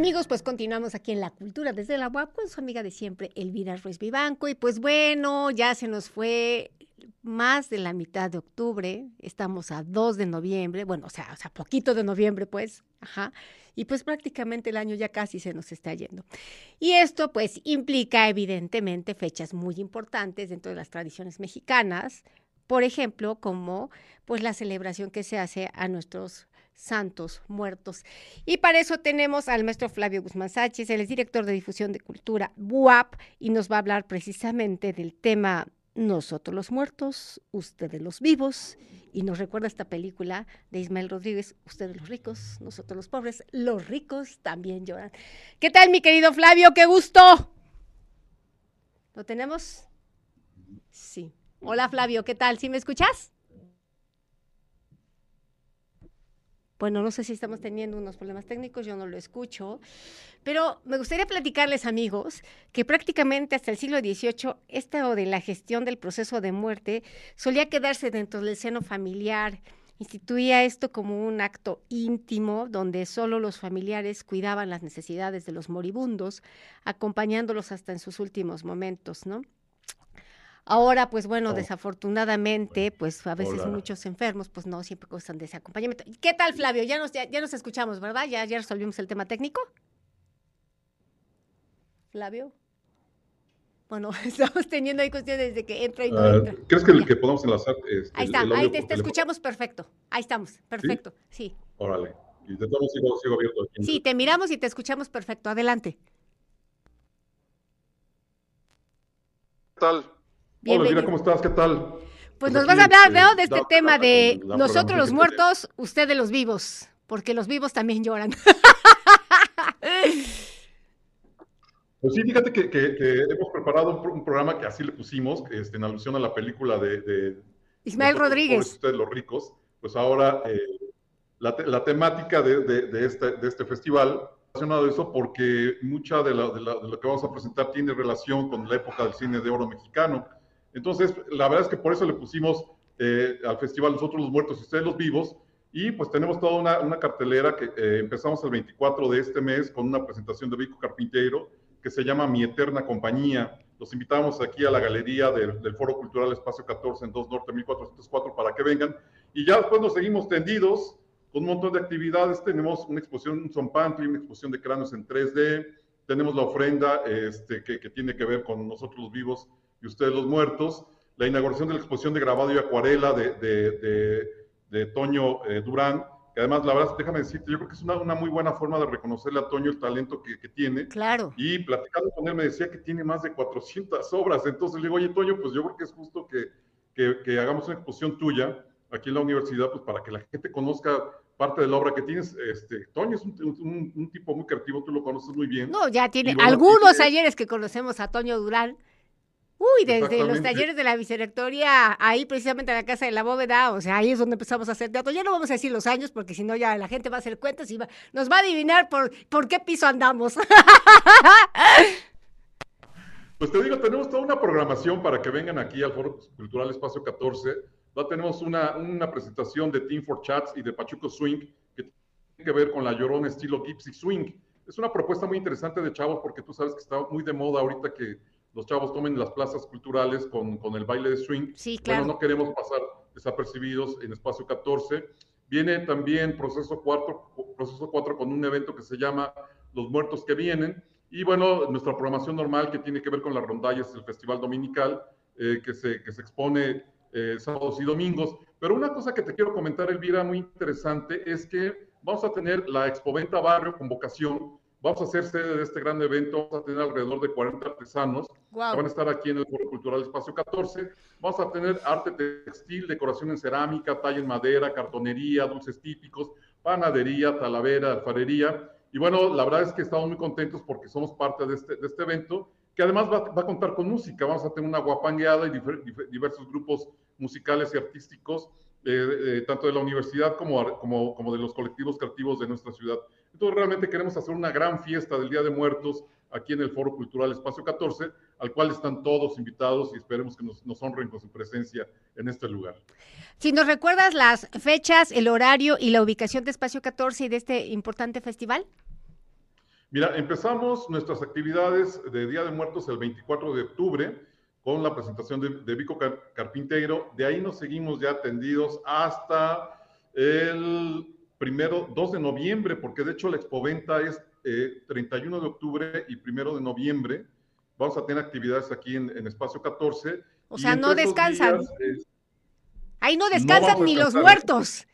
Amigos, pues continuamos aquí en La Cultura desde la UAP con su amiga de siempre, Elvira Ruiz Vivanco. Y pues bueno, ya se nos fue más de la mitad de octubre, estamos a 2 de noviembre, bueno, o sea, o sea, poquito de noviembre, pues, ajá, y pues prácticamente el año ya casi se nos está yendo. Y esto pues implica evidentemente fechas muy importantes dentro de las tradiciones mexicanas, por ejemplo, como pues la celebración que se hace a nuestros santos muertos. Y para eso tenemos al maestro Flavio Guzmán Sánchez, él es director de difusión de cultura BUAP y nos va a hablar precisamente del tema nosotros los muertos, ustedes los vivos. Y nos recuerda esta película de Ismael Rodríguez, ustedes los ricos, nosotros los pobres, los ricos también lloran. ¿Qué tal, mi querido Flavio? ¡Qué gusto! ¿Lo tenemos? Sí. Hola, Flavio, ¿qué tal? ¿Sí me escuchas? Bueno, no sé si estamos teniendo unos problemas técnicos, yo no lo escucho, pero me gustaría platicarles, amigos, que prácticamente hasta el siglo XVIII, esto de la gestión del proceso de muerte solía quedarse dentro del seno familiar. Instituía esto como un acto íntimo donde solo los familiares cuidaban las necesidades de los moribundos, acompañándolos hasta en sus últimos momentos, ¿no? Ahora, pues bueno, oh. desafortunadamente, pues a veces muchos enfermos, pues no siempre gustan de ese acompañamiento. ¿Qué tal, Flavio? Ya nos, ya, nos escuchamos, ¿verdad? ¿Ya, ¿Ya resolvimos el tema técnico? Flavio. Bueno, estamos teniendo ahí cuestiones de que entra y no entra. ¿Crees que, el que podamos enlazar? Este, ahí está, ahí te, escuchamos perfecto. Ahí estamos, perfecto, sí. Órale. Y Intentamos sigo, sigo abierto aquí. Sí, te miramos y te escuchamos perfecto. Adelante. ¿Qué tal? Hola, ¿cómo estás? ¿Qué tal? Pues, pues nos vas a hablar, ¿no? De este tema de nosotros los muertos, ustedes los vivos, porque los vivos también lloran. Pues sí, fíjate que, hemos preparado un, programa que así le pusimos, este, en alusión a la película de, Ismael Rodríguez. Ustedes los ricos. Pues ahora eh, la, temática de, este, de este festival relacionado a eso porque mucha de, de, lo que vamos a presentar tiene relación con la época del cine de oro mexicano. Entonces, la verdad es que por eso le pusimos eh, al festival Nosotros los Muertos y Ustedes los Vivos. Y pues tenemos toda una, una cartelera que eh, empezamos el 24 de este mes con una presentación de Vico Carpintero que se llama Mi Eterna Compañía. Los invitamos aquí a la galería del, Foro Cultural Espacio 14 en 2 Norte 1404 para que vengan. Y ya después nos seguimos tendidos con un montón de actividades. Tenemos una exposición, un zompantli, una exposición de cráneos en 3D. Tenemos la ofrenda este, que, que tiene que ver con nosotros los vivos y ustedes los muertos, la inauguración de la exposición de grabado y acuarela de, de, de, Toño eh, Durán, que además, la verdad, déjame decirte, yo creo que es una, una muy buena forma de reconocerle a Toño el talento que, que, tiene. Claro. Y platicando con él me decía que tiene más de 400 obras, entonces le digo, oye, Toño, pues yo creo que es justo que, que, que hagamos una exposición tuya aquí en la universidad, pues para que la gente conozca parte de la obra que tienes. Este, Toño es un, un, tipo muy creativo, tú lo conoces muy bien. No, ya tiene algunos ayeres que conocemos a Toño Durán. Uy, desde los talleres de la vicerrectoría, ahí precisamente en la Casa de la Bóveda, o sea, ahí es donde empezamos a hacer teatro. Ya no vamos a decir los años, porque si no ya la gente va a hacer cuentas y nos va a adivinar por, por qué piso andamos. Pues te digo, tenemos toda una programación para que vengan aquí al Foro Cultural Espacio 14. Ya tenemos una, una presentación de Team for Chats y de Pachuco Swing, que tiene que ver con la llorona estilo Gypsy Swing. Es una propuesta muy interesante de chavos, porque tú sabes que está muy de moda ahorita que los chavos tomen las plazas culturales con, con el baile de swing. Sí, claro. Bueno, no queremos pasar desapercibidos en espacio 14. Viene también proceso 4, proceso 4 con un evento que se llama Los Muertos que Vienen. Y bueno, nuestra programación normal que tiene que ver con las rondallas, el Festival Dominical, eh, que, se, que se expone eh, sábados y domingos. Pero una cosa que te quiero comentar, Elvira, muy interesante, es que vamos a tener la Expoventa Barrio con vocación Vamos a hacer sede de este gran evento, vamos a tener alrededor de 40 artesanos que van a estar aquí en el Foro Cultural Espacio 14. Vamos a tener arte textil, decoración en cerámica, talla en madera, cartonería, dulces típicos, panadería, talavera, alfarería. Y bueno, la verdad es que estamos muy contentos porque somos parte de este, de este evento, que además va, va, a contar con música. Vamos a tener una guapangueada y diversos grupos musicales y artísticos, eh, eh, tanto de la universidad como, como, como de los colectivos creativos de nuestra ciudad. Entonces realmente queremos hacer una gran fiesta del Día de Muertos aquí en el Foro Cultural Espacio 14, al cual están todos invitados y esperemos que nos, nos, honren con su presencia en este lugar. Si nos recuerdas las fechas, el horario y la ubicación de Espacio 14 y de este importante festival. Mira, empezamos nuestras actividades de Día de Muertos el 24 de octubre con la presentación de, Vico Carpintero. De ahí nos seguimos ya atendidos hasta el primero, 2 de noviembre, porque de hecho la expoventa es 31 eh, de octubre y primero de noviembre. Vamos a tener actividades aquí en, Espacio 14. O sea, no descansan. Ahí no descansan ni los muertos.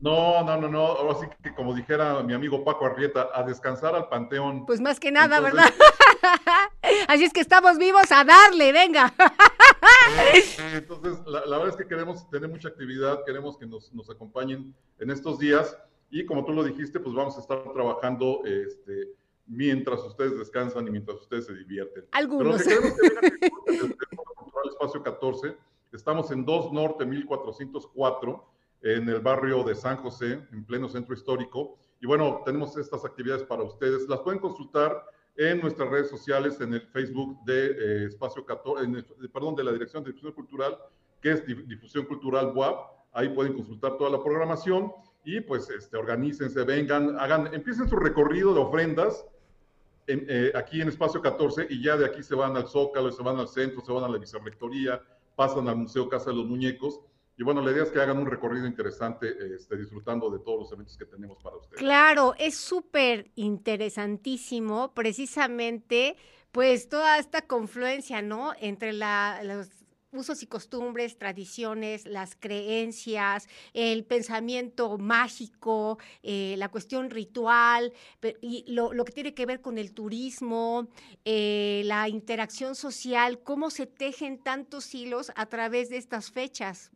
No, no, no, no. Así que como dijera mi amigo Paco Arrieta, a descansar al panteón. Pues más que nada, ¿verdad? Así es que estamos vivos a darle, venga. Entonces, la, verdad es que queremos tener mucha actividad, queremos que nos, nos, acompañen en estos días y como tú lo dijiste, pues vamos a estar trabajando este, mientras ustedes descansan y mientras ustedes se divierten. Algunos. Pero lo que queremos que el Espacio 14, estamos en 2 Norte 1404 en el barrio de San José, en pleno centro histórico. Y bueno, tenemos estas actividades para ustedes. Las pueden consultar en nuestras redes sociales, en el Facebook de eh, Espacio 14, perdón, de la Dirección de Difusión Cultural, que es Difusión Cultural WAP. Ahí pueden consultar toda la programación y pues este, organícense, vengan, hagan, empiecen su recorrido de ofrendas eh, aquí en Espacio 14 y ya de aquí se van al Zócalo, se van al centro, se van a la vicerrectoría, pasan al Museo Casa de los Muñecos y bueno, la idea es que hagan un recorrido interesante, este, disfrutando de todos los eventos que tenemos para ustedes. Claro, es súper interesantísimo, precisamente, pues toda esta confluencia, ¿no? Entre la, los usos y costumbres, tradiciones, las creencias, el pensamiento mágico, eh, la cuestión ritual, y lo, que tiene que ver con el turismo, eh, la interacción social, cómo se tejen tantos hilos a través de estas fechas,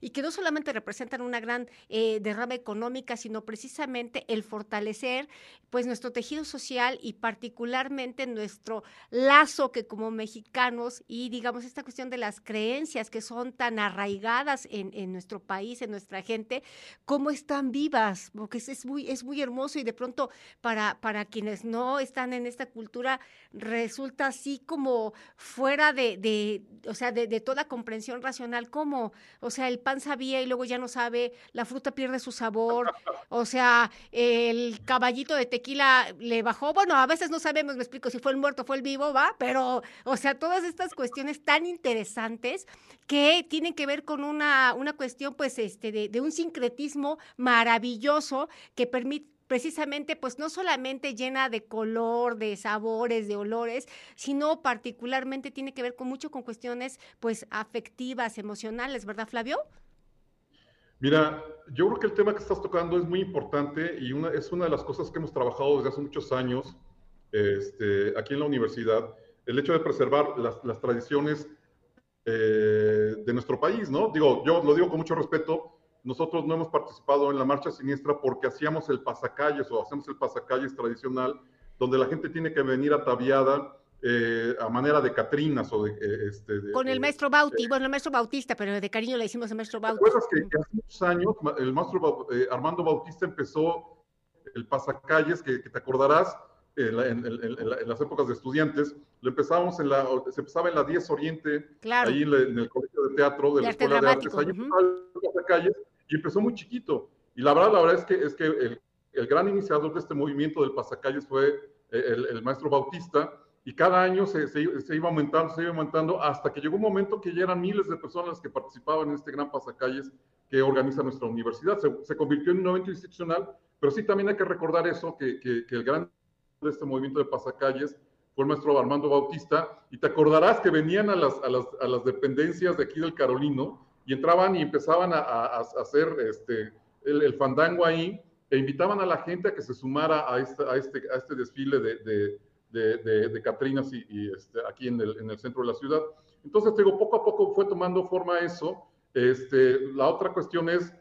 Y que no solamente representan una gran eh, derrama económica, sino precisamente el fortalecer pues nuestro tejido social y particularmente nuestro lazo que como mexicanos y digamos esta cuestión de las creencias que son tan arraigadas en, nuestro país, en nuestra gente, cómo están vivas, porque es, muy, es muy hermoso y de pronto para, para quienes no están en esta cultura resulta así como fuera de, o sea, de, toda comprensión racional, como, o sea, el pan sabía y luego ya no sabe, la fruta pierde su sabor, o sea, el caballito de tequila le bajó, bueno, a veces no sabemos, me explico, si fue el muerto, fue el vivo, va, pero, o sea, todas estas cuestiones tan interesantes que tienen que ver con una, una cuestión, pues, este, de, un sincretismo maravilloso que permite precisamente, pues no solamente llena de color, de sabores, de olores, sino particularmente tiene que ver con mucho con cuestiones, pues, afectivas, emocionales, ¿verdad, Flavio? Mira, yo creo que el tema que estás tocando es muy importante y es una de las cosas que hemos trabajado desde hace muchos años este, aquí en la universidad, el hecho de preservar las, las tradiciones eh, de nuestro país, ¿no? Digo, yo lo digo con mucho respeto, nosotros no hemos participado en la marcha siniestra porque hacíamos el pasacalles o hacemos el pasacalles tradicional, donde la gente tiene que venir ataviada eh, a manera de Catrinas o de... Eh, este, Con el maestro Bauti, bueno, el maestro Bautista, pero de cariño le hicimos el maestro Bauti. ¿Te acuerdas que, hace muchos años el maestro Armando Bautista empezó el pasacalles, que, que te acordarás, en, las épocas de estudiantes, lo empezábamos en la, se empezaba en la 10 Oriente, ahí en, el colegio de teatro de, la Escuela de Artes, ahí calle, y empezó muy chiquito. Y la verdad, la verdad es que, es que el, el gran iniciador de este movimiento del pasacalles fue eh, el, el maestro Bautista, y cada año se, se, se, iba aumentando, se iba aumentando, hasta que llegó un momento que ya eran miles de personas que participaban en este gran pasacalles que organiza nuestra universidad. Se, se convirtió en un evento institucional, pero sí también hay que recordar eso, que, que, que el gran de este movimiento de pasacalles fue el maestro Armando Bautista, y te acordarás que venían a las, a las, a las dependencias de aquí del Carolino y entraban y empezaban a, hacer este, el, fandango ahí e invitaban a la gente a que se sumara a este, a este, a este desfile de, de, de, Catrinas y, este, aquí en el, en el, centro de la ciudad. Entonces, digo, poco a poco fue tomando forma eso. Este, la otra cuestión es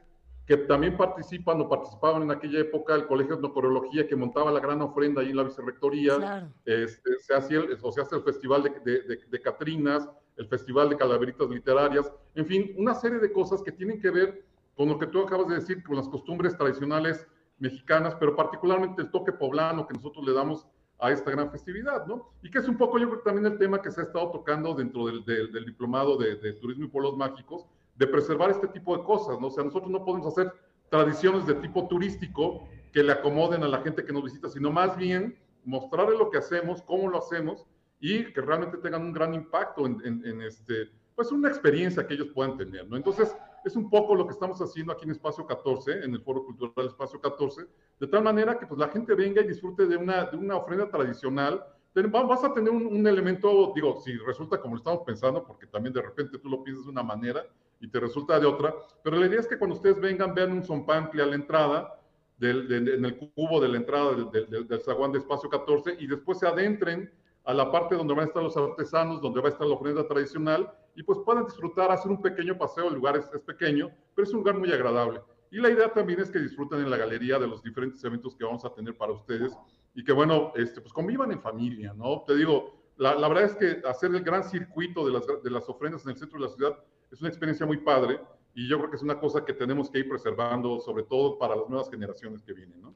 que también participan o participaban en aquella época el Colegio de Etnocoreología que montaba la gran ofrenda ahí en la vicerrectoría. Este, se, hacía el, o se hace el Festival de, de, de, Catrinas, el Festival de Calaveritas Literarias, en fin, una serie de cosas que tienen que ver con lo que tú acabas de decir, con las costumbres tradicionales mexicanas, pero particularmente el toque poblano que nosotros le damos a esta gran festividad, ¿no? Y que es un poco, yo creo, también el tema que se ha estado tocando dentro del, del, del diplomado de, de, Turismo y Pueblos Mágicos, de preservar este tipo de cosas, ¿no? O sea, nosotros no podemos hacer tradiciones de tipo turístico que le acomoden a la gente que nos visita, sino más bien mostrarles lo que hacemos, cómo lo hacemos y que realmente tengan un gran impacto en, en, este, pues una experiencia que ellos puedan tener, ¿no? Entonces, es un poco lo que estamos haciendo aquí en Espacio 14, en el Foro Cultural Espacio 14, de tal manera que pues la gente venga y disfrute de una, de una ofrenda tradicional. Vas a tener un, un, elemento, digo, si resulta como lo estamos pensando, porque también de repente tú lo piensas de una manera y te resulta de otra, pero la idea es que cuando ustedes vengan, vean un zompantli a la entrada, del, en el cubo de la entrada del, del, del zaguán de Espacio 14 y después se adentren a la parte donde van a estar los artesanos, donde va a estar la ofrenda tradicional, y pues puedan disfrutar, hacer un pequeño paseo, el lugar es, es, pequeño, pero es un lugar muy agradable. Y la idea también es que disfruten en la galería de los diferentes eventos que vamos a tener para ustedes, y que bueno, este, pues convivan en familia, ¿no? Te digo, la, la verdad es que hacer el gran circuito de las, de las ofrendas en el centro de la ciudad es una experiencia muy padre, y yo creo que es una cosa que tenemos que ir preservando, sobre todo para las nuevas generaciones que vienen, ¿no?